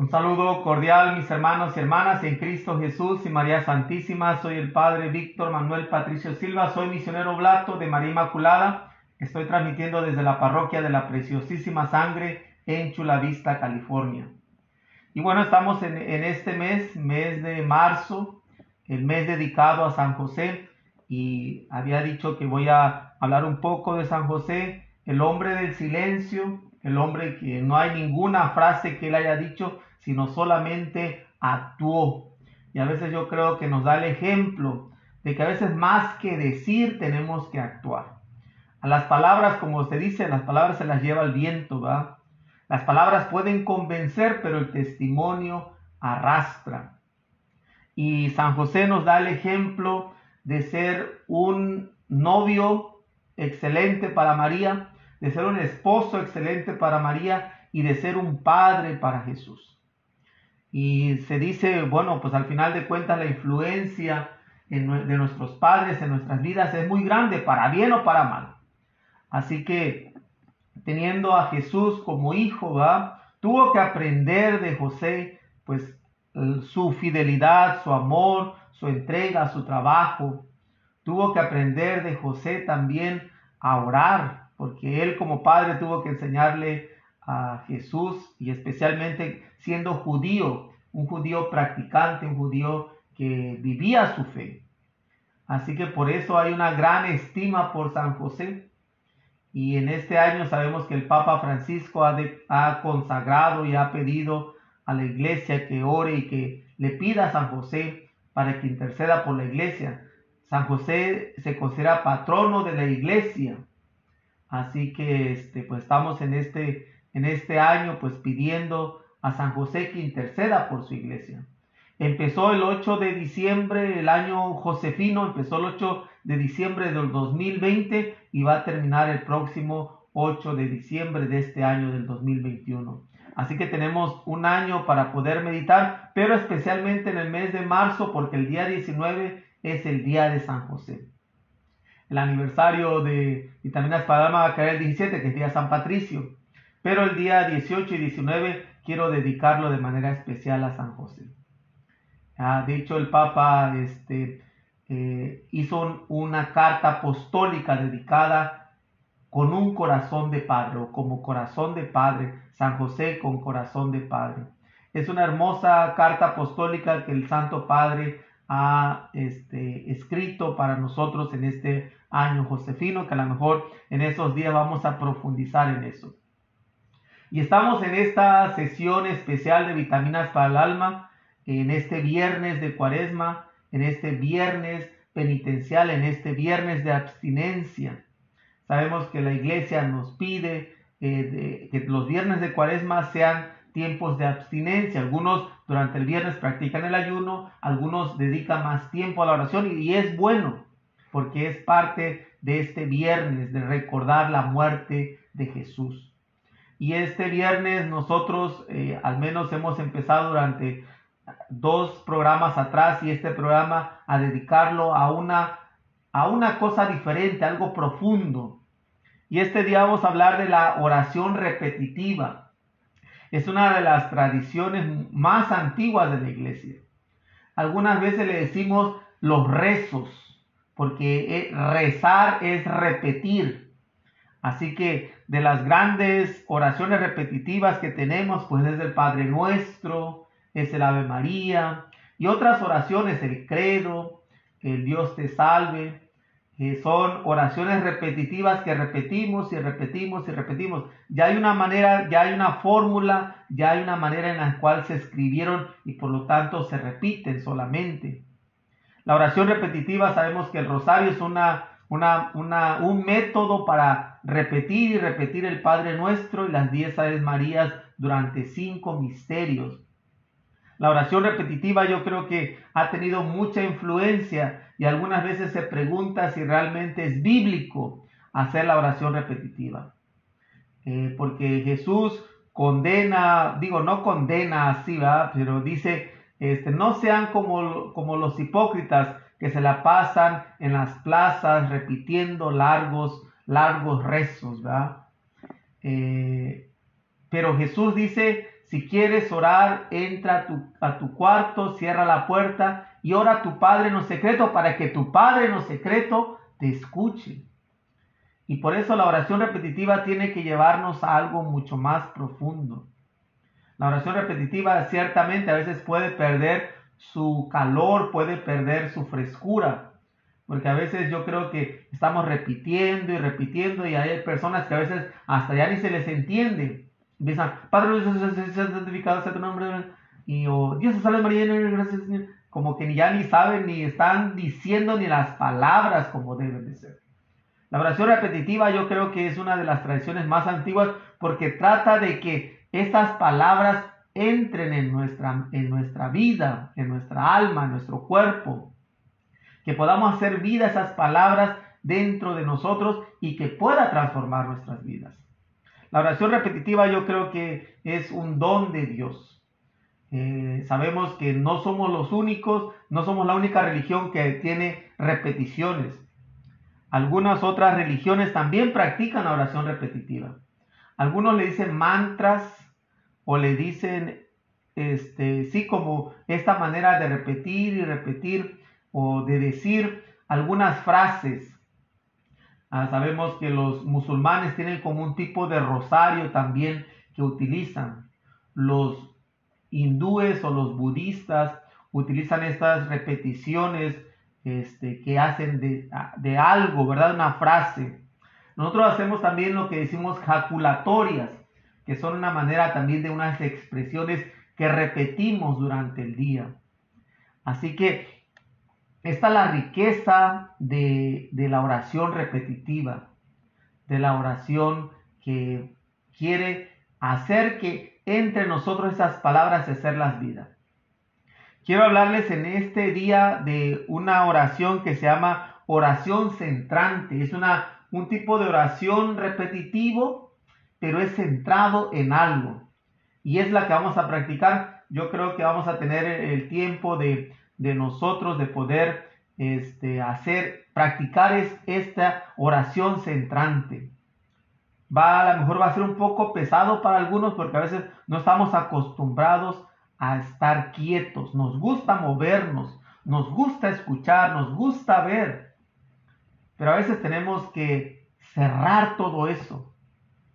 Un saludo cordial, mis hermanos y hermanas en Cristo Jesús y María Santísima. Soy el Padre Víctor Manuel Patricio Silva, soy misionero blato de María Inmaculada. Estoy transmitiendo desde la parroquia de la Preciosísima Sangre en Chula Vista, California. Y bueno, estamos en, en este mes, mes de marzo, el mes dedicado a San José. Y había dicho que voy a hablar un poco de San José, el hombre del silencio, el hombre que no hay ninguna frase que él haya dicho sino solamente actuó. Y a veces yo creo que nos da el ejemplo de que a veces más que decir tenemos que actuar. A las palabras, como se dice, las palabras se las lleva el viento, ¿va? Las palabras pueden convencer, pero el testimonio arrastra. Y San José nos da el ejemplo de ser un novio excelente para María, de ser un esposo excelente para María y de ser un padre para Jesús. Y se dice, bueno, pues al final de cuentas la influencia de nuestros padres en nuestras vidas es muy grande, para bien o para mal. Así que teniendo a Jesús como hijo, ¿va? tuvo que aprender de José, pues su fidelidad, su amor, su entrega, su trabajo. Tuvo que aprender de José también a orar, porque él como padre tuvo que enseñarle a Jesús y especialmente siendo judío, un judío practicante, un judío que vivía su fe. Así que por eso hay una gran estima por San José. Y en este año sabemos que el Papa Francisco ha, consagrado y ha pedido a la iglesia que ore y que le pida a San José para que interceda por la iglesia. San José se considera patrono de la iglesia. Así que este, pues estamos en este en este año, pues pidiendo a San José que interceda por su iglesia. Empezó el 8 de diciembre, el año josefino, empezó el 8 de diciembre del 2020 y va a terminar el próximo 8 de diciembre de este año del 2021. Así que tenemos un año para poder meditar, pero especialmente en el mes de marzo, porque el día 19 es el día de San José. El aniversario de Vitaminas para va a caer el 17, que es día de San Patricio. Pero el día 18 y 19 quiero dedicarlo de manera especial a San José. De hecho, el Papa este, hizo una carta apostólica dedicada con un corazón de padre o como corazón de padre, San José con corazón de padre. Es una hermosa carta apostólica que el Santo Padre ha este, escrito para nosotros en este año josefino, que a lo mejor en esos días vamos a profundizar en eso. Y estamos en esta sesión especial de vitaminas para el alma, en este viernes de cuaresma, en este viernes penitencial, en este viernes de abstinencia. Sabemos que la iglesia nos pide eh, que los viernes de cuaresma sean tiempos de abstinencia. Algunos durante el viernes practican el ayuno, algunos dedican más tiempo a la oración y es bueno porque es parte de este viernes de recordar la muerte de Jesús. Y este viernes nosotros eh, al menos hemos empezado durante dos programas atrás y este programa a dedicarlo a una, a una cosa diferente, algo profundo. Y este día vamos a hablar de la oración repetitiva. Es una de las tradiciones más antiguas de la iglesia. Algunas veces le decimos los rezos, porque eh, rezar es repetir. Así que de las grandes oraciones repetitivas que tenemos, pues es el Padre Nuestro, es el Ave María y otras oraciones, el Credo, el Dios te salve, que son oraciones repetitivas que repetimos y repetimos y repetimos. Ya hay una manera, ya hay una fórmula, ya hay una manera en la cual se escribieron y por lo tanto se repiten solamente. La oración repetitiva sabemos que el rosario es una una, un método para repetir y repetir el Padre Nuestro y las diez Aves Marías durante cinco misterios. La oración repetitiva yo creo que ha tenido mucha influencia y algunas veces se pregunta si realmente es bíblico hacer la oración repetitiva. Eh, porque Jesús condena, digo, no condena así, ¿verdad? pero dice, este, no sean como, como los hipócritas que se la pasan en las plazas repitiendo largos, largos rezos, ¿verdad? Eh, pero Jesús dice, si quieres orar, entra a tu, cuarto, cierra la puerta y ora a tu Padre en lo secreto para que tu Padre en lo secreto te escuche. Y por eso la oración repetitiva tiene que llevarnos a algo mucho más profundo. La oración repetitiva ciertamente a veces puede perder su calor, puede perder su frescura. Porque a veces yo creo que estamos repitiendo y repitiendo y hay personas que a veces hasta ya ni se les entiende. Empiezan, Padre, santificado sea tu nombre. Y o Dios salve María, gracias Señor. Como que ya ni saben ni están diciendo ni las palabras como deben de ser. La oración repetitiva yo creo que es una de las tradiciones más antiguas porque trata de que estas palabras entren en nuestra, en nuestra vida, en nuestra alma, en nuestro cuerpo. Que podamos hacer vida esas palabras dentro de nosotros y que pueda transformar nuestras vidas. La oración repetitiva yo creo que es un don de Dios. Eh, sabemos que no somos los únicos, no somos la única religión que tiene repeticiones. Algunas otras religiones también practican la oración repetitiva. Algunos le dicen mantras o le dicen, este, sí, como esta manera de repetir y repetir o de decir algunas frases. Ah, sabemos que los musulmanes tienen como un tipo de rosario también que utilizan. Los hindúes o los budistas utilizan estas repeticiones este, que hacen de, de algo, ¿verdad? Una frase. Nosotros hacemos también lo que decimos jaculatorias, que son una manera también de unas expresiones que repetimos durante el día. Así que esta es la riqueza de, la oración repetitiva, de la oración que quiere hacer que entre nosotros esas palabras y hacerlas vida. Quiero hablarles en este día de una oración que se llama oración centrante. Es una, un tipo de oración repetitivo pero es centrado en algo. Y es la que vamos a practicar. Yo creo que vamos a tener el tiempo de, nosotros de poder este, hacer, practicar es, esta oración centrante. Va, a lo mejor va a ser un poco pesado para algunos porque a veces no estamos acostumbrados a estar quietos. Nos gusta movernos, nos gusta escuchar, nos gusta ver. Pero a veces tenemos que cerrar todo eso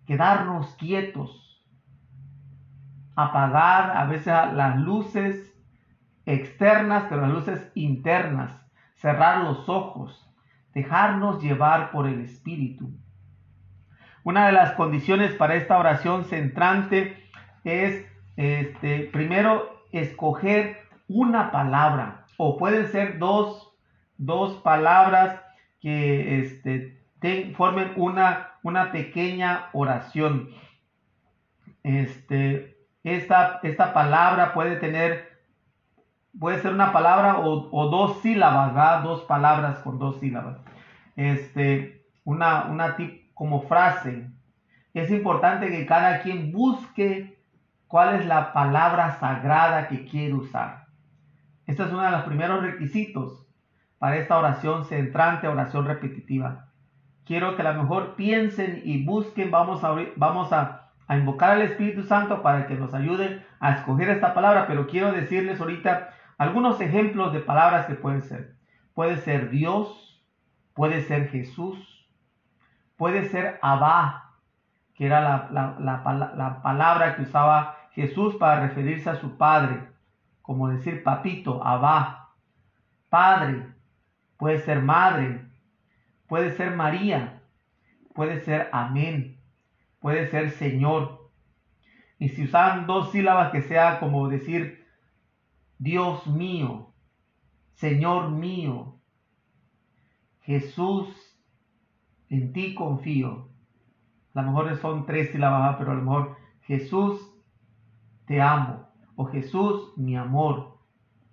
quedarnos quietos, apagar a veces las luces externas, pero las luces internas, cerrar los ojos, dejarnos llevar por el Espíritu. Una de las condiciones para esta oración centrante es, este, primero, escoger una palabra, o pueden ser dos, dos palabras que este, formen una, una pequeña oración. Este, esta, esta palabra puede tener, puede ser una palabra o, dos sílabas, Dos palabras con dos sílabas. Este, una, una tip, como frase. Es importante que cada quien busque cuál es la palabra sagrada que quiere usar. Este es uno de los primeros requisitos para esta oración centrante, oración repetitiva quiero que a lo mejor piensen y busquen, vamos a, vamos a, invocar al Espíritu Santo para que nos ayude a escoger esta palabra, pero quiero decirles ahorita algunos ejemplos de palabras que pueden ser. Puede ser Dios, puede ser Jesús, puede ser Abba, que era la, la, la, palabra que usaba Jesús para referirse a su Padre, como decir papito, Abba, Padre, puede ser Madre, puede ser María, puede ser Amén, puede ser Señor. Y si usan dos sílabas que sea como decir Dios mío, Señor mío, Jesús, en ti confío. A lo mejor son tres sílabas, pero a lo mejor Jesús, te amo. O Jesús, mi amor.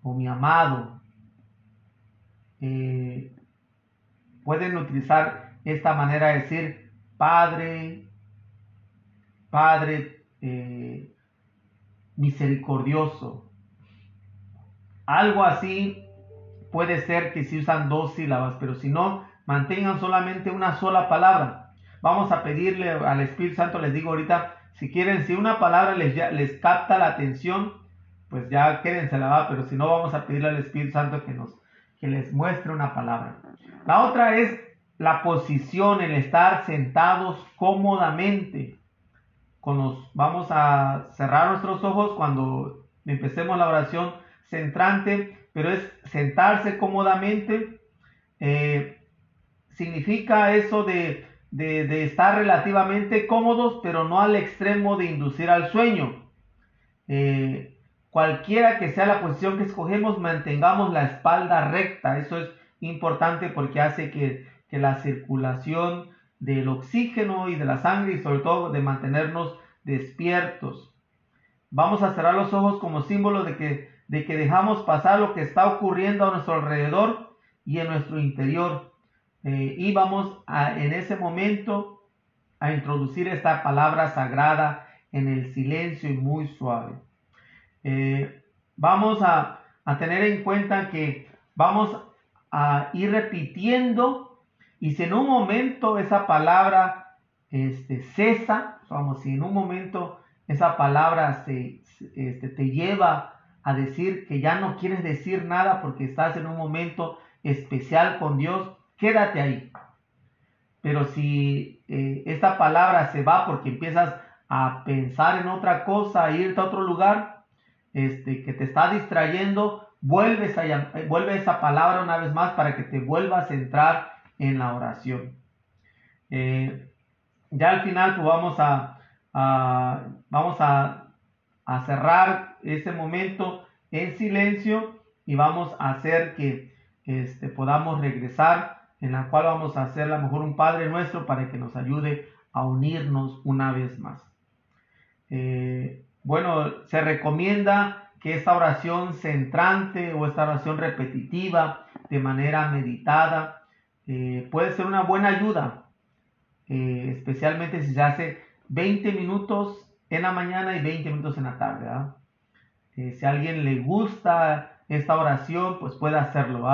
O mi amado. Eh, pueden utilizar esta manera de decir Padre, Padre eh, misericordioso. Algo así puede ser que si usan dos sílabas, pero si no, mantengan solamente una sola palabra. Vamos a pedirle al Espíritu Santo, les digo ahorita, Si quieren, si una palabra les, les capta la atención, pues ya quédense la va, pero si no, vamos a pedirle al Espíritu Santo que nos que les muestre una palabra. La otra es la posición, el estar sentados cómodamente. Con vamos a cerrar nuestros ojos cuando empecemos la oración centrante, pero es sentarse cómodamente. Eh, significa eso de, estar relativamente cómodos, pero no al extremo de inducir al sueño. Eh, cualquiera que sea la posición que escogemos, mantengamos la espalda recta. Eso es importante porque hace que, la circulación del oxígeno y de la sangre y sobre todo de mantenernos despiertos. Vamos a cerrar los ojos como símbolo de que, de que dejamos pasar lo que está ocurriendo a nuestro alrededor y en nuestro interior. Eh, y vamos a, en ese momento a introducir esta palabra sagrada en el silencio y muy suave. Eh, vamos a, tener en cuenta que vamos a ir repitiendo y si en un momento esa palabra este, cesa, vamos, si en un momento esa palabra se, este, te lleva a decir que ya no quieres decir nada porque estás en un momento especial con Dios, quédate ahí. Pero si eh, esta palabra se va porque empiezas a pensar en otra cosa, a irte a otro lugar, este, que te está distrayendo, vuelves a, eh, vuelve esa palabra una vez más para que te vuelvas a entrar en la oración. Eh, ya al final pues vamos a, vamos a, cerrar ese momento en silencio y vamos a hacer que este, podamos regresar, en la cual vamos a hacer a lo mejor un Padre nuestro para que nos ayude a unirnos una vez más. Eh, bueno, se recomienda que esta oración centrante o esta oración repetitiva de manera meditada eh, puede ser una buena ayuda, eh, especialmente si se hace 20 minutos en la mañana y 20 minutos en la tarde. Eh, si a alguien le gusta esta oración, pues puede hacerlo.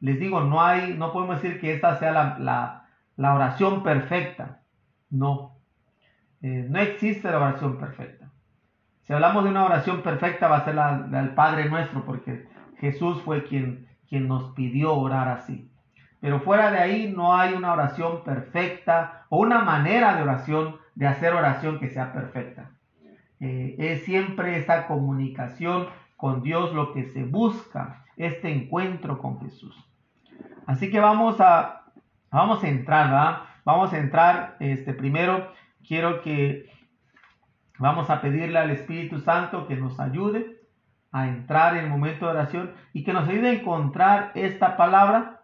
Les digo, no hay, no podemos decir que esta sea la, la oración perfecta. No, no existe la oración perfecta. Si hablamos de una oración perfecta, va a ser la, del Padre nuestro, porque Jesús fue quien, quien nos pidió orar así. Pero fuera de ahí no hay una oración perfecta o una manera de oración, de hacer oración que sea perfecta. Eh, es siempre esta comunicación con Dios lo que se busca, este encuentro con Jesús. Así que vamos a, vamos a entrar, ¿verdad? Vamos a entrar, este, primero quiero que Vamos a pedirle al Espíritu Santo que nos ayude a entrar en el momento de oración y que nos ayude a encontrar esta palabra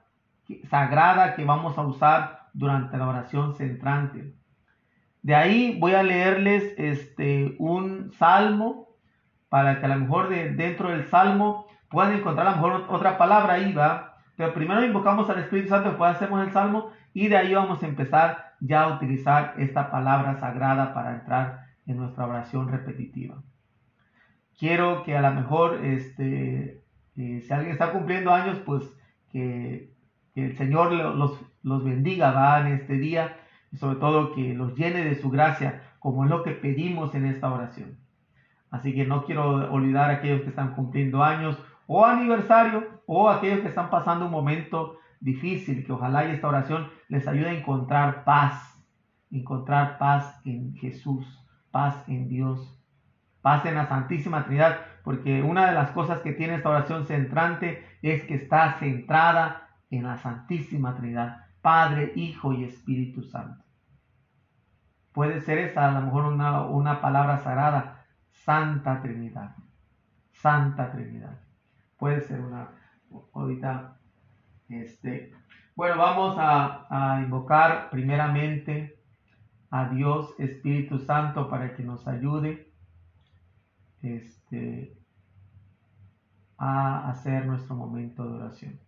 sagrada que vamos a usar durante la oración centrante. De ahí voy a leerles este, un salmo para que a lo mejor de, dentro del salmo puedan encontrar a lo mejor otra palabra ahí, va. Pero primero invocamos al Espíritu Santo, después hacemos el salmo y de ahí vamos a empezar ya a utilizar esta palabra sagrada para entrar en nuestra oración repetitiva. Quiero que a lo mejor, este, eh, si alguien está cumpliendo años, pues que, el Señor los, los bendiga ¿va? en este día y sobre todo que los llene de su gracia, como es lo que pedimos en esta oración. Así que no quiero olvidar a aquellos que están cumpliendo años o aniversario o aquellos que están pasando un momento difícil, que ojalá y esta oración les ayude a encontrar paz, encontrar paz en Jesús paz en Dios, paz en la Santísima Trinidad, porque una de las cosas que tiene esta oración centrante es que está centrada en la Santísima Trinidad, Padre, Hijo y Espíritu Santo. Puede ser esa a lo mejor una, una palabra sagrada, Santa Trinidad, Santa Trinidad. Puede ser una, ahorita, este, bueno, vamos a, a invocar primeramente a Dios Espíritu Santo para que nos ayude este, a hacer nuestro momento de oración.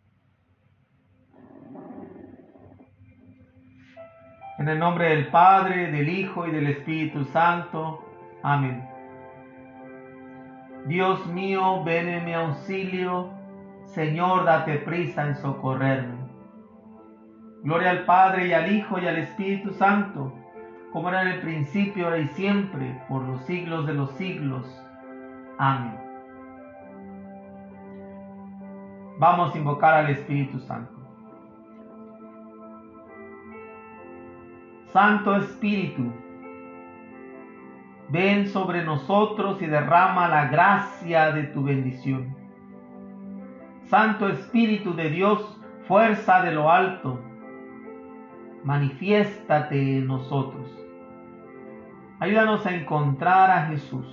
En el nombre del Padre, del Hijo y del Espíritu Santo. Amén. Dios mío, ven en mi auxilio. Señor, date prisa en socorrerme. Gloria al Padre y al Hijo y al Espíritu Santo como era en el principio, ahora y siempre, por los siglos de los siglos. Amén. Vamos a invocar al Espíritu Santo. Santo Espíritu, ven sobre nosotros y derrama la gracia de tu bendición. Santo Espíritu de Dios, fuerza de lo alto, manifiéstate en nosotros. Ayúdanos a encontrar a Jesús.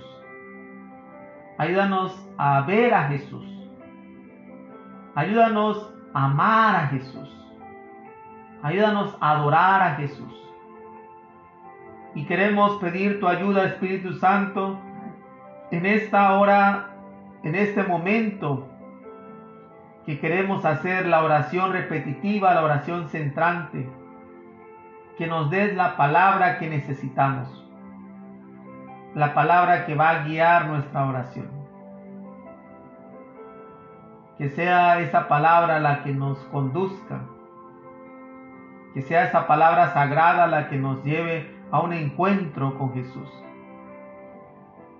Ayúdanos a ver a Jesús. Ayúdanos a amar a Jesús. Ayúdanos a adorar a Jesús. Y queremos pedir tu ayuda, Espíritu Santo, en esta hora, en este momento, que queremos hacer la oración repetitiva, la oración centrante, que nos des la palabra que necesitamos la palabra que va a guiar nuestra oración. Que sea esa palabra la que nos conduzca. Que sea esa palabra sagrada la que nos lleve a un encuentro con Jesús.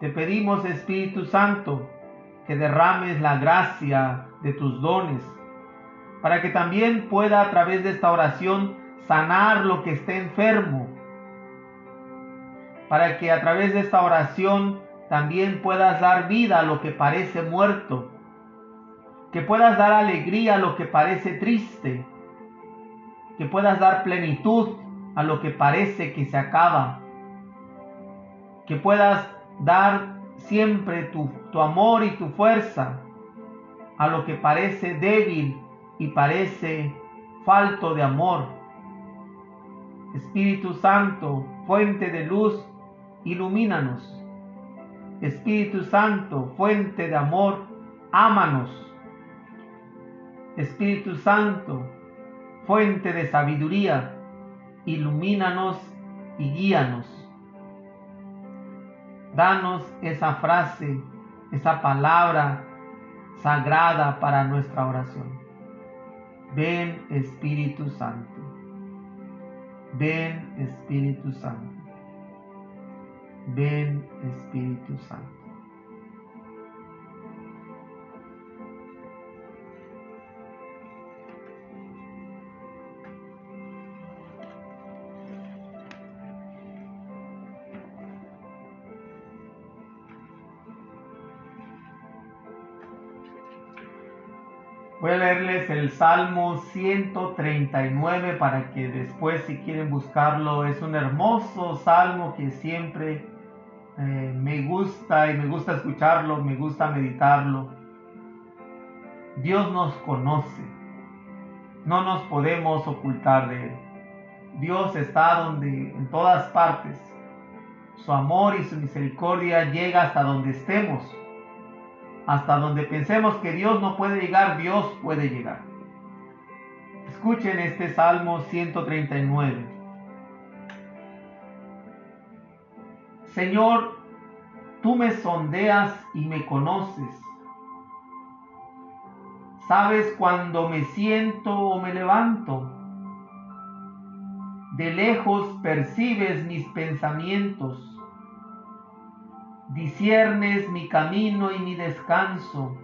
Te pedimos, Espíritu Santo, que derrames la gracia de tus dones, para que también pueda a través de esta oración sanar lo que esté enfermo, para que a través de esta oración también puedas dar vida a lo que parece muerto, que puedas dar alegría a lo que parece triste, que puedas dar plenitud a lo que parece que se acaba, que puedas dar siempre tu, amor y tu fuerza a lo que parece débil y parece falto de amor. Espíritu Santo, fuente de luz, ilumínanos. Espíritu Santo, fuente de amor, ámanos. Espíritu Santo, fuente de sabiduría, ilumínanos y guíanos. Danos esa frase, esa palabra sagrada para nuestra oración. Ven Espíritu Santo. Ven Espíritu Santo. Ven Espíritu Santo. Voy a leerles el Salmo 139 para que después si quieren buscarlo, es un hermoso salmo que siempre eh, me gusta y me gusta escucharlo, me gusta meditarlo. Dios nos conoce, no nos podemos ocultar de Él. Dios está donde, en todas partes. Su amor y su misericordia llega hasta donde estemos. Hasta donde pensemos que Dios no puede llegar, Dios puede llegar. Escuchen este Salmo 139. Señor, tú me sondeas y me conoces. Sabes cuando me siento o me levanto. De lejos percibes mis pensamientos. Disiernes mi camino y mi descanso.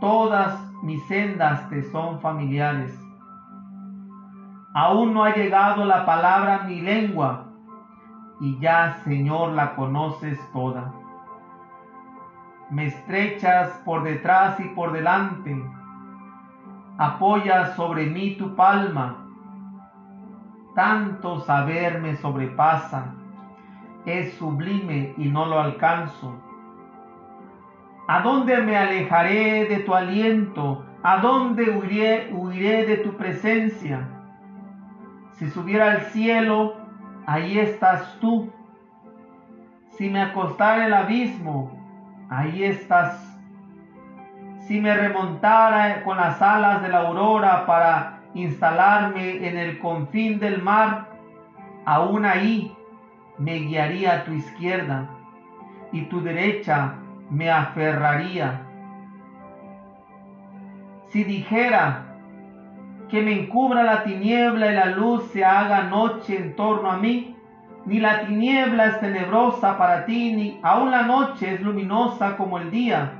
Todas mis sendas te son familiares. Aún no ha llegado la palabra a mi lengua y ya, Señor, la conoces toda. Me estrechas por detrás y por delante, apoyas sobre mí tu palma. Tanto saber me sobrepasa, es sublime y no lo alcanzo. ¿A dónde me alejaré de tu aliento? ¿A dónde huiré, huiré de tu presencia? Si subiera al cielo, ahí estás tú. Si me acostara el abismo, ahí estás. Si me remontara con las alas de la aurora para instalarme en el confín del mar, aún ahí me guiaría a tu izquierda y tu derecha me aferraría. Si dijera, que me encubra la tiniebla y la luz se haga noche en torno a mí. Ni la tiniebla es tenebrosa para ti, ni aun la noche es luminosa como el día.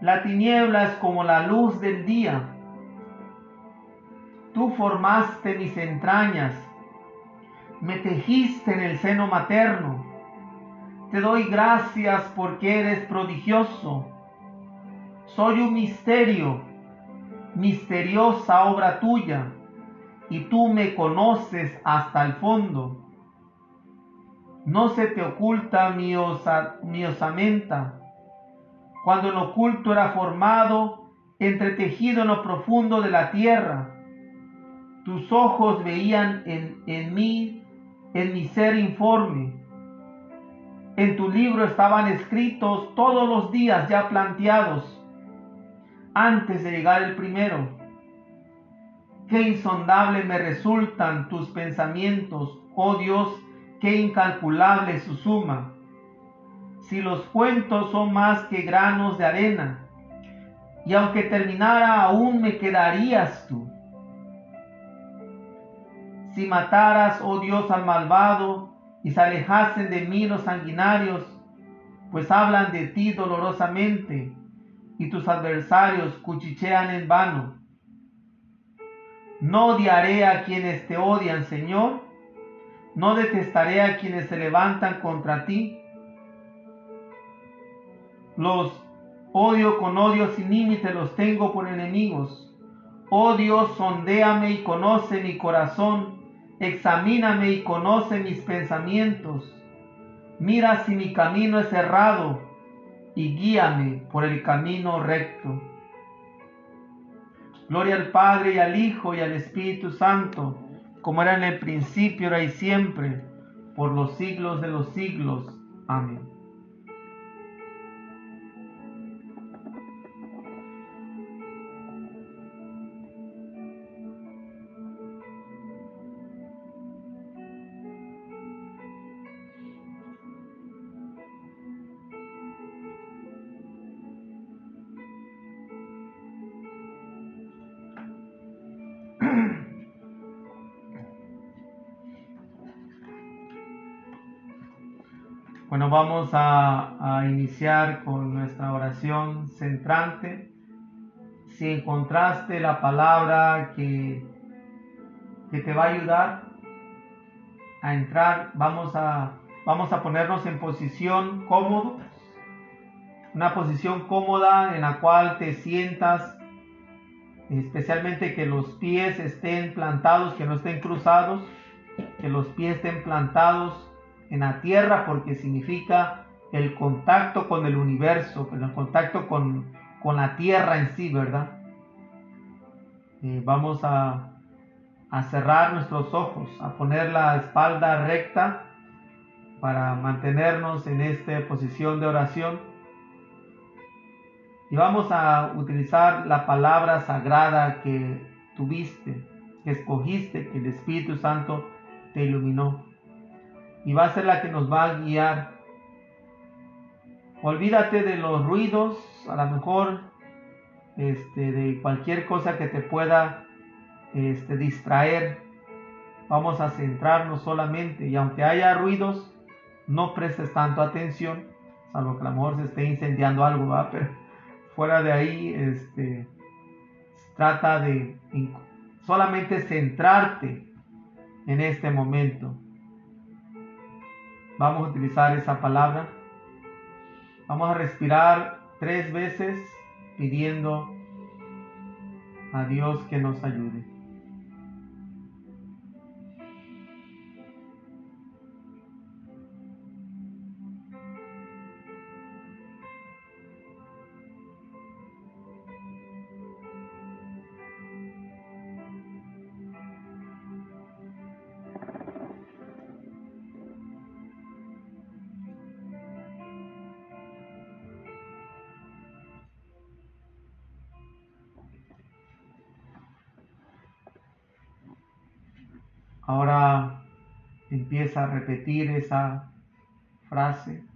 La tiniebla es como la luz del día. Tú formaste mis entrañas, me tejiste en el seno materno. Te doy gracias porque eres prodigioso. Soy un misterio, misteriosa obra tuya, y tú me conoces hasta el fondo. No se te oculta mi, mi osamenta. Cuando el oculto era formado, entretejido en lo profundo de la tierra, tus ojos veían en, en mí, en mi ser informe. En tu libro estaban escritos todos los días ya planteados antes de llegar el primero. Qué insondable me resultan tus pensamientos, oh Dios, qué incalculable su suma. Si los cuentos son más que granos de arena, y aunque terminara aún me quedarías tú. Si mataras, oh Dios, al malvado, y se alejasen de mí los sanguinarios, pues hablan de ti dolorosamente, y tus adversarios cuchichean en vano. No odiaré a quienes te odian, Señor, no detestaré a quienes se levantan contra ti. Los odio con odio sin límite, los tengo por enemigos. Oh Dios, sondéame y conoce mi corazón, examíname y conoce mis pensamientos. Mira si mi camino es errado y guíame por el camino recto. Gloria al Padre y al Hijo y al Espíritu Santo, como era en el principio, ahora y siempre, por los siglos de los siglos. Amén. Bueno, vamos a, iniciar con nuestra oración centrante. Si encontraste la palabra que, que te va a ayudar a entrar, vamos a, vamos a ponernos en posición cómoda, una posición cómoda en la cual te sientas, especialmente que los pies estén plantados, que no estén cruzados, que los pies estén plantados en la tierra porque significa el contacto con el universo, el contacto con, la tierra en sí, ¿verdad? Eh, vamos a, a cerrar nuestros ojos, a poner la espalda recta para mantenernos en esta posición de oración. Y vamos a utilizar la palabra sagrada que tuviste, que escogiste, que el Espíritu Santo te iluminó y va a ser la que nos va a guiar. Olvídate de los ruidos, a lo mejor este, de cualquier cosa que te pueda este, distraer. Vamos a centrarnos solamente y aunque haya ruidos, no prestes tanto atención, salvo que a lo mejor se esté incendiando algo, ¿va? pero fuera de ahí, este, trata de solamente centrarte en este momento. Vamos a utilizar esa palabra. Vamos a respirar tres veces pidiendo a Dios que nos ayude. Repetir esa frase.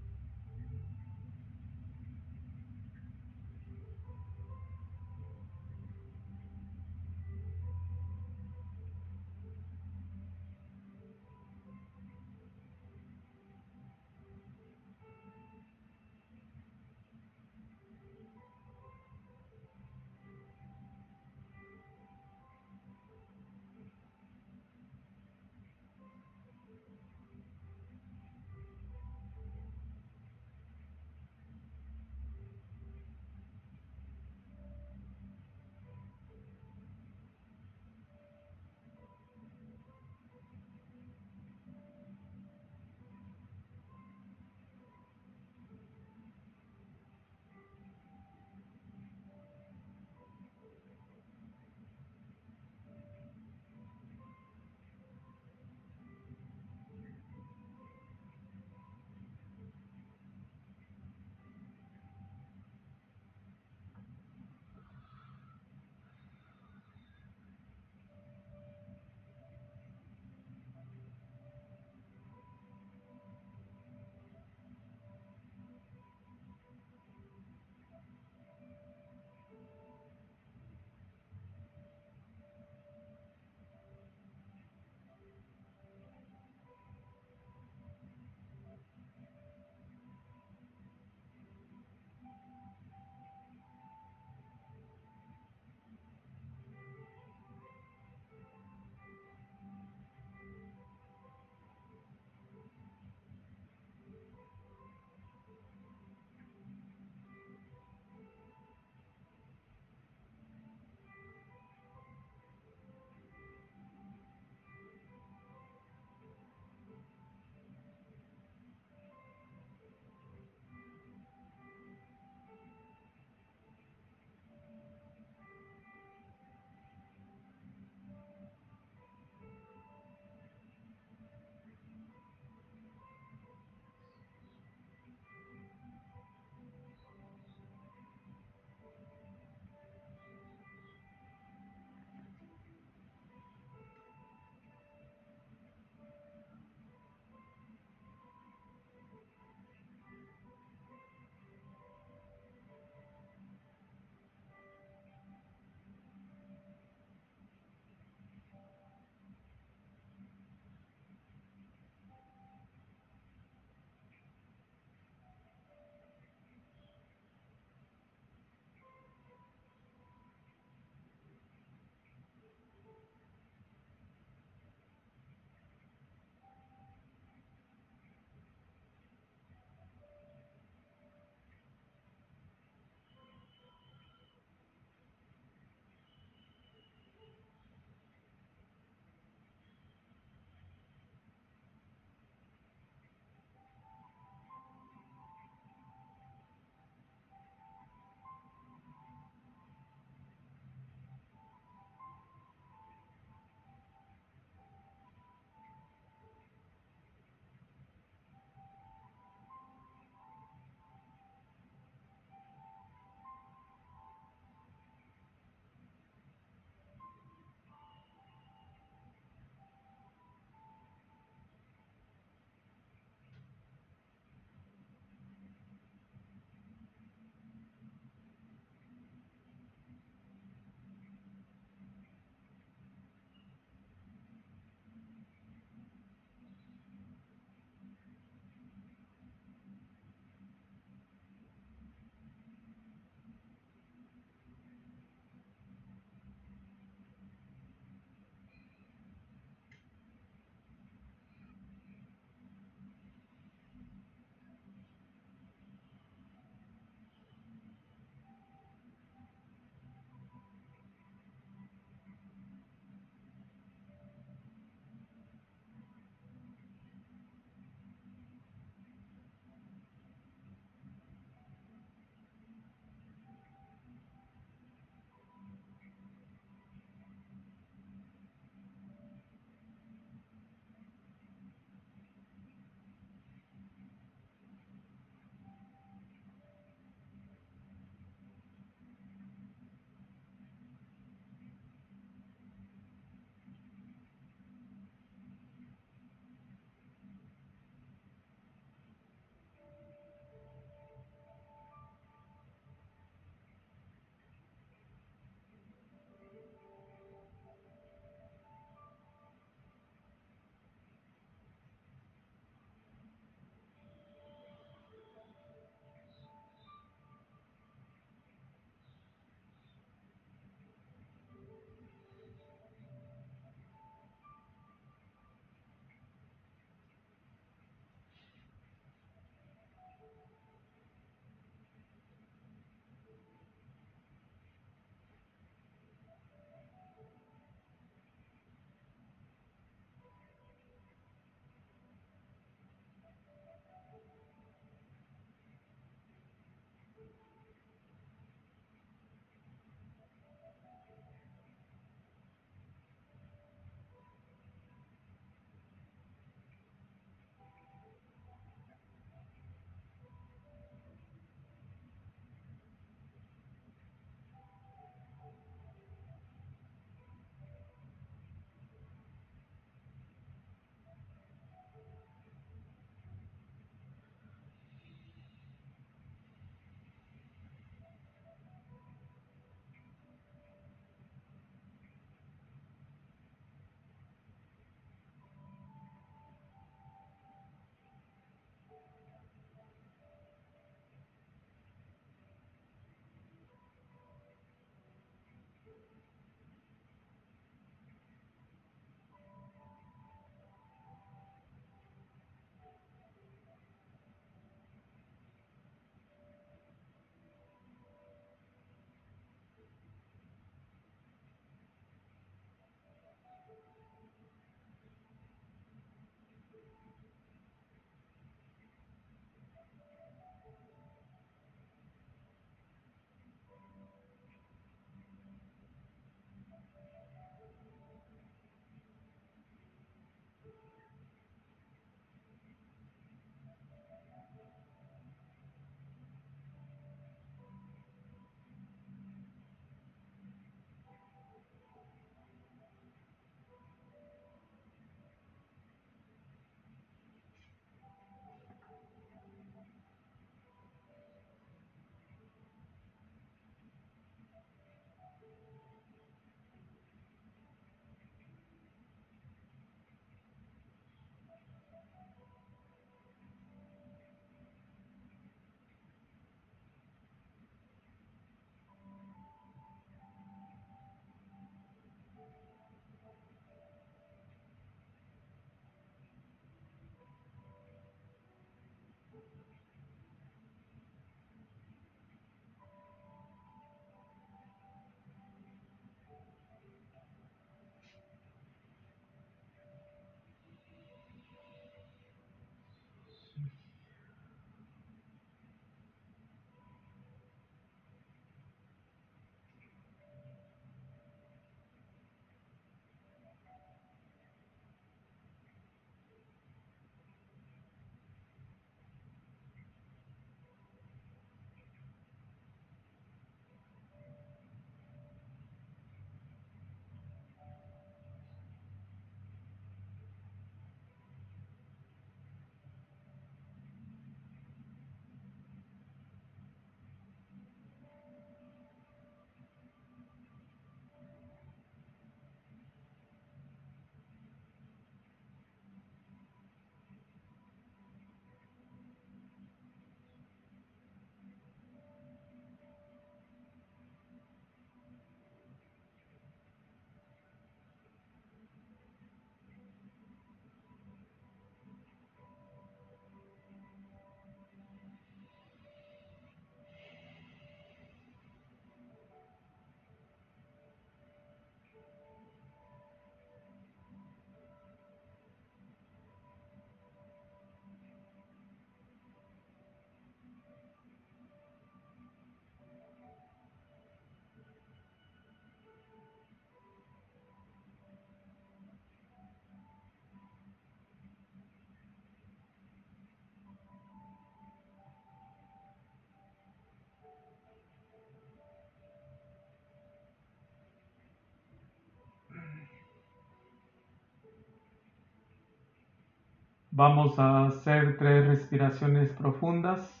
Vamos a hacer tres respiraciones profundas.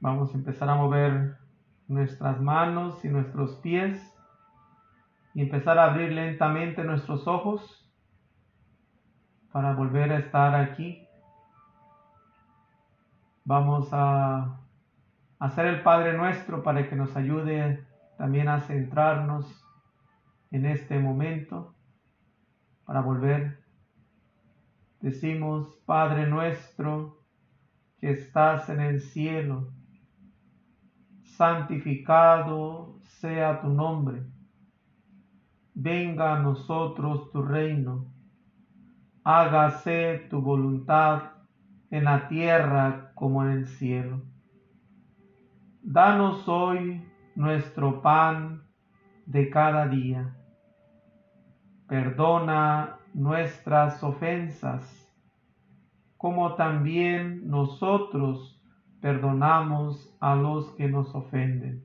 Vamos a empezar a mover nuestras manos y nuestros pies y empezar a abrir lentamente nuestros ojos para volver a estar aquí. Vamos a hacer el Padre nuestro para que nos ayude también a centrarnos en este momento para volver. Decimos, Padre nuestro que estás en el cielo santificado sea tu nombre. Venga a nosotros tu reino. Hágase tu voluntad en la tierra como en el cielo. Danos hoy nuestro pan de cada día. Perdona nuestras ofensas, como también nosotros perdonamos a los que nos ofenden.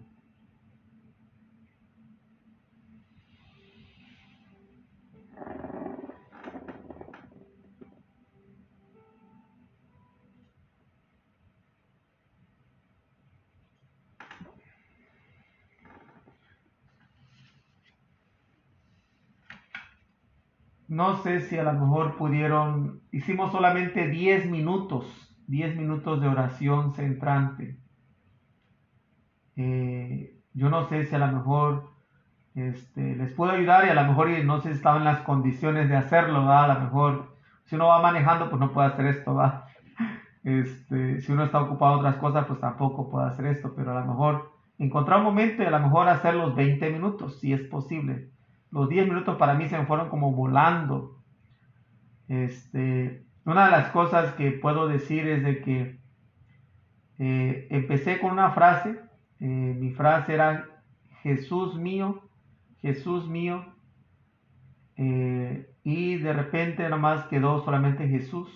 No sé si a lo mejor pudieron, hicimos solamente 10 minutos, 10 minutos de oración centrante. Eh, yo no sé si a lo mejor este, les puedo ayudar y a lo mejor no sé si estaban en las condiciones de hacerlo, a lo mejor si uno va manejando pues no puede hacer esto. Este, si uno está ocupado en otras cosas pues tampoco puede hacer esto, pero a lo mejor encontrar un momento y a lo mejor hacer los 20 minutos si es posible los 10 minutos para mí se me fueron como volando. Este, una de las cosas que puedo decir es de que eh, empecé con una frase, eh, mi frase era Jesús mío, Jesús mío, eh, y de repente nomás quedó solamente Jesús.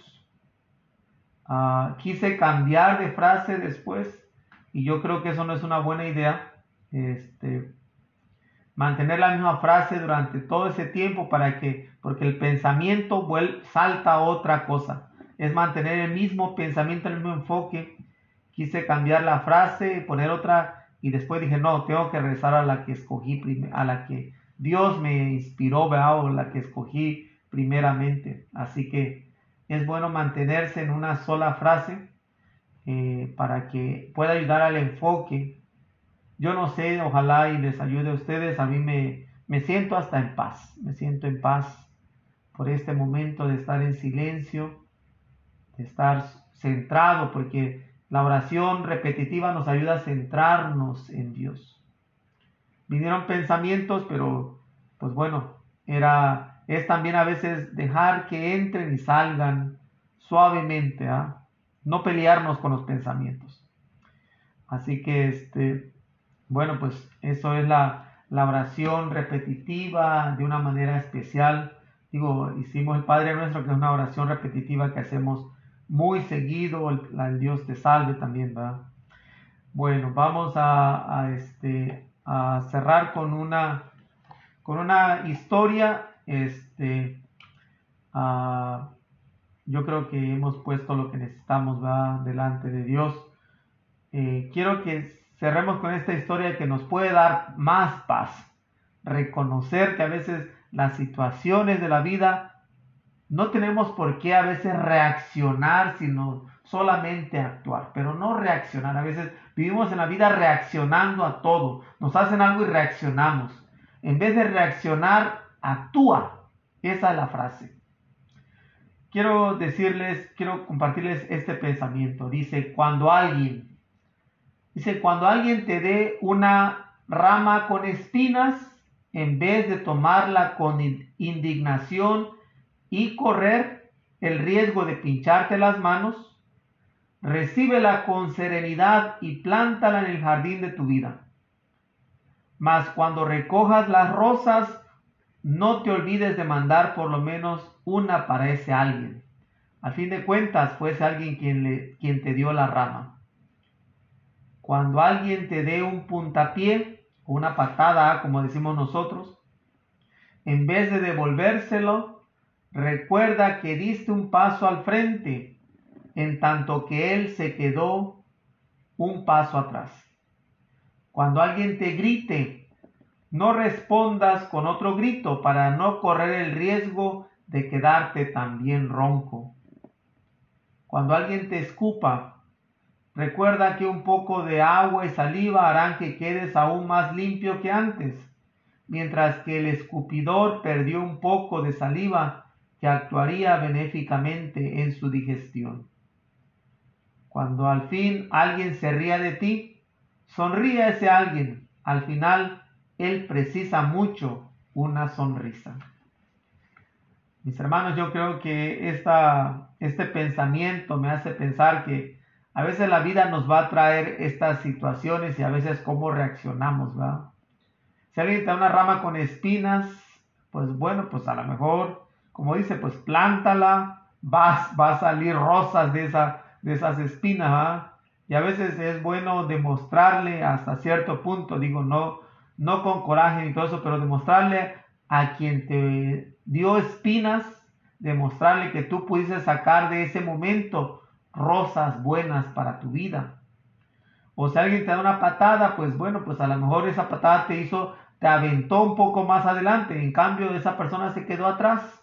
Ah, quise cambiar de frase después y yo creo que eso no es una buena idea. Este, mantener la misma frase durante todo ese tiempo para que, porque el pensamiento vuelve, salta a otra cosa. Es mantener el mismo pensamiento, el mismo enfoque. Quise cambiar la frase, poner otra y después dije, no, tengo que regresar a la que escogí, a la que Dios me inspiró, o la que escogí primeramente. Así que es bueno mantenerse en una sola frase eh, para que pueda ayudar al enfoque yo no sé, ojalá y les ayude a ustedes. A mí me, me siento hasta en paz. Me siento en paz por este momento de estar en silencio, de estar centrado, porque la oración repetitiva nos ayuda a centrarnos en Dios. Vinieron pensamientos, pero pues bueno, era es también a veces dejar que entren y salgan suavemente, ¿ah? no pelearnos con los pensamientos. Así que este bueno, pues eso es la, oración repetitiva de una manera especial. Digo, hicimos el Padre Nuestro, que es una oración repetitiva que hacemos muy seguido, el, Dios te salve también, ¿verdad? Bueno, vamos a, este, a cerrar con una, con una historia. Este, yo creo que hemos puesto lo que necesitamos ¿verdad? delante de Dios. Eh, quiero que cerremos con esta historia que nos puede dar más paz. Reconocer que a veces las situaciones de la vida no tenemos por qué a veces reaccionar, sino solamente actuar, pero no reaccionar. A veces vivimos en la vida reaccionando a todo. Nos hacen algo y reaccionamos. En vez de reaccionar, actúa. Esa es la frase. Quiero decirles, quiero compartirles este pensamiento. Dice, cuando alguien Dice, cuando alguien te dé una rama con espinas, en vez de tomarla con indignación y correr el riesgo de pincharte las manos, recíbela con serenidad y plántala en el jardín de tu vida. Mas cuando recojas las rosas, no te olvides de mandar por lo menos una para ese alguien. Al fin de cuentas, fue ese alguien quien, le, quien te dio la rama. Cuando alguien te dé un puntapié o una patada, como decimos nosotros, en vez de devolvérselo, recuerda que diste un paso al frente, en tanto que él se quedó un paso atrás. Cuando alguien te grite, no respondas con otro grito para no correr el riesgo de quedarte también ronco. Cuando alguien te escupa, recuerda que un poco de agua y saliva harán que quedes aún más limpio que antes mientras que el escupidor perdió un poco de saliva que actuaría benéficamente en su digestión. Cuando al fin alguien se ría de ti, sonríe a ese alguien. Al final, él precisa mucho una sonrisa. Mis hermanos, yo creo que esta, este pensamiento me hace pensar que a veces la vida nos va a traer estas situaciones y a veces cómo reaccionamos, ¿verdad? Si alguien te da una rama con espinas, pues bueno, pues a lo mejor, como dice, pues plántala, vas, va a salir rosas de, esa, de esas espinas, Y a veces es bueno demostrarle hasta cierto punto, digo, no, no con coraje ni todo eso, pero demostrarle a quien te dio espinas, demostrarle que tú pudiste sacar de ese momento rosas buenas para tu vida. O si alguien te da una patada, pues bueno, pues a lo mejor esa patada te hizo te aventó un poco más adelante, en cambio esa persona se quedó atrás.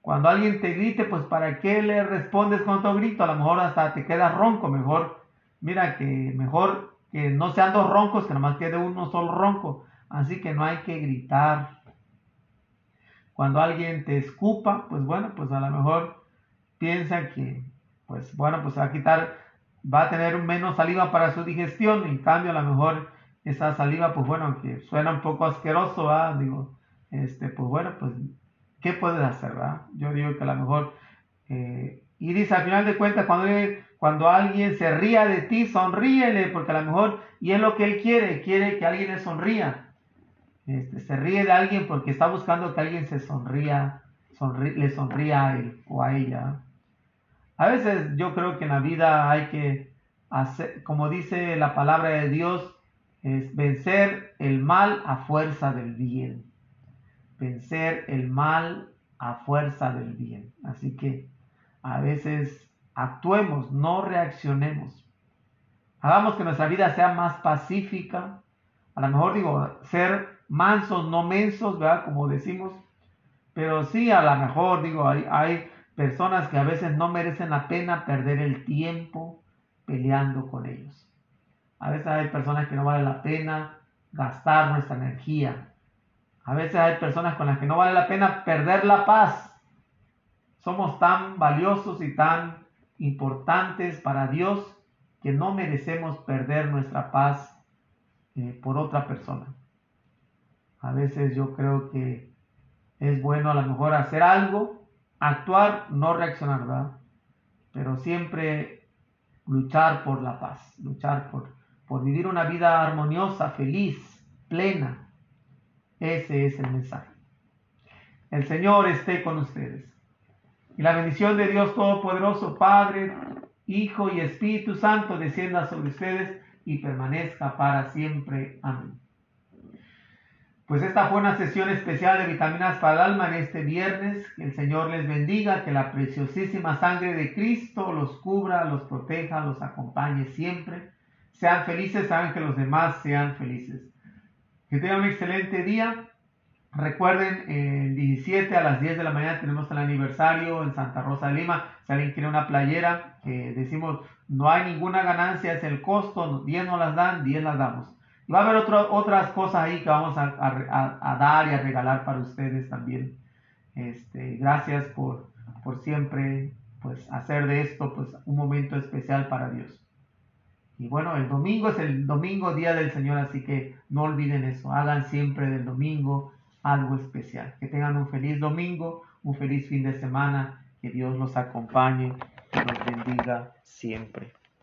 Cuando alguien te grite, pues ¿para qué le respondes con tu grito? A lo mejor hasta te quedas ronco, mejor, mira que mejor que no sean dos roncos, que nomás quede uno solo ronco. Así que no hay que gritar. Cuando alguien te escupa, pues bueno, pues a lo mejor piensa que, pues bueno, pues va a quitar, va a tener menos saliva para su digestión, en cambio a lo mejor esa saliva, pues bueno, que suena un poco asqueroso, ¿verdad? Digo, este, pues bueno, pues, ¿qué puedes hacer, verdad? Yo digo que a lo mejor, eh, y dice, al final de cuentas, cuando, cuando alguien se ría de ti, sonríele, porque a lo mejor, y es lo que él quiere, quiere que alguien le sonría. Este, se ríe de alguien porque está buscando que alguien se sonría, le sonría a él o a ella. A veces yo creo que en la vida hay que hacer, como dice la palabra de Dios, es vencer el mal a fuerza del bien. Vencer el mal a fuerza del bien. Así que a veces actuemos, no reaccionemos. Hagamos que nuestra vida sea más pacífica. A lo mejor digo, ser mansos, no mensos, ¿verdad? Como decimos. Pero sí, a lo mejor digo, hay, hay personas que a veces no merecen la pena perder el tiempo peleando con ellos. A veces hay personas que no vale la pena gastar nuestra energía. A veces hay personas con las que no vale la pena perder la paz. Somos tan valiosos y tan importantes para Dios que no merecemos perder nuestra paz eh, por otra persona. A veces yo creo que es bueno a lo mejor hacer algo, actuar, no reaccionar, ¿verdad? Pero siempre luchar por la paz, luchar por, por vivir una vida armoniosa, feliz, plena. Ese es el mensaje. El Señor esté con ustedes. Y la bendición de Dios Todopoderoso, Padre, Hijo y Espíritu Santo, descienda sobre ustedes y permanezca para siempre. Amén. Pues esta fue una sesión especial de vitaminas para el alma en este viernes. Que el Señor les bendiga, que la preciosísima sangre de Cristo los cubra, los proteja, los acompañe siempre sean felices, saben que los demás sean felices. Que tengan un excelente día. Recuerden, el 17 a las 10 de la mañana tenemos el aniversario en Santa Rosa de Lima. Si alguien quiere una playera, que decimos no hay ninguna ganancia, es el costo, 10 no las dan, 10 las damos. Y va a haber otras cosas ahí que vamos a, a, dar y a regalar para ustedes también. Este, gracias por, por siempre pues, hacer de esto pues, un momento especial para Dios. Y bueno, el domingo es el domingo, día del Señor, así que no olviden eso. Hagan siempre del domingo algo especial. Que tengan un feliz domingo, un feliz fin de semana. Que Dios los acompañe. bendiga siempre.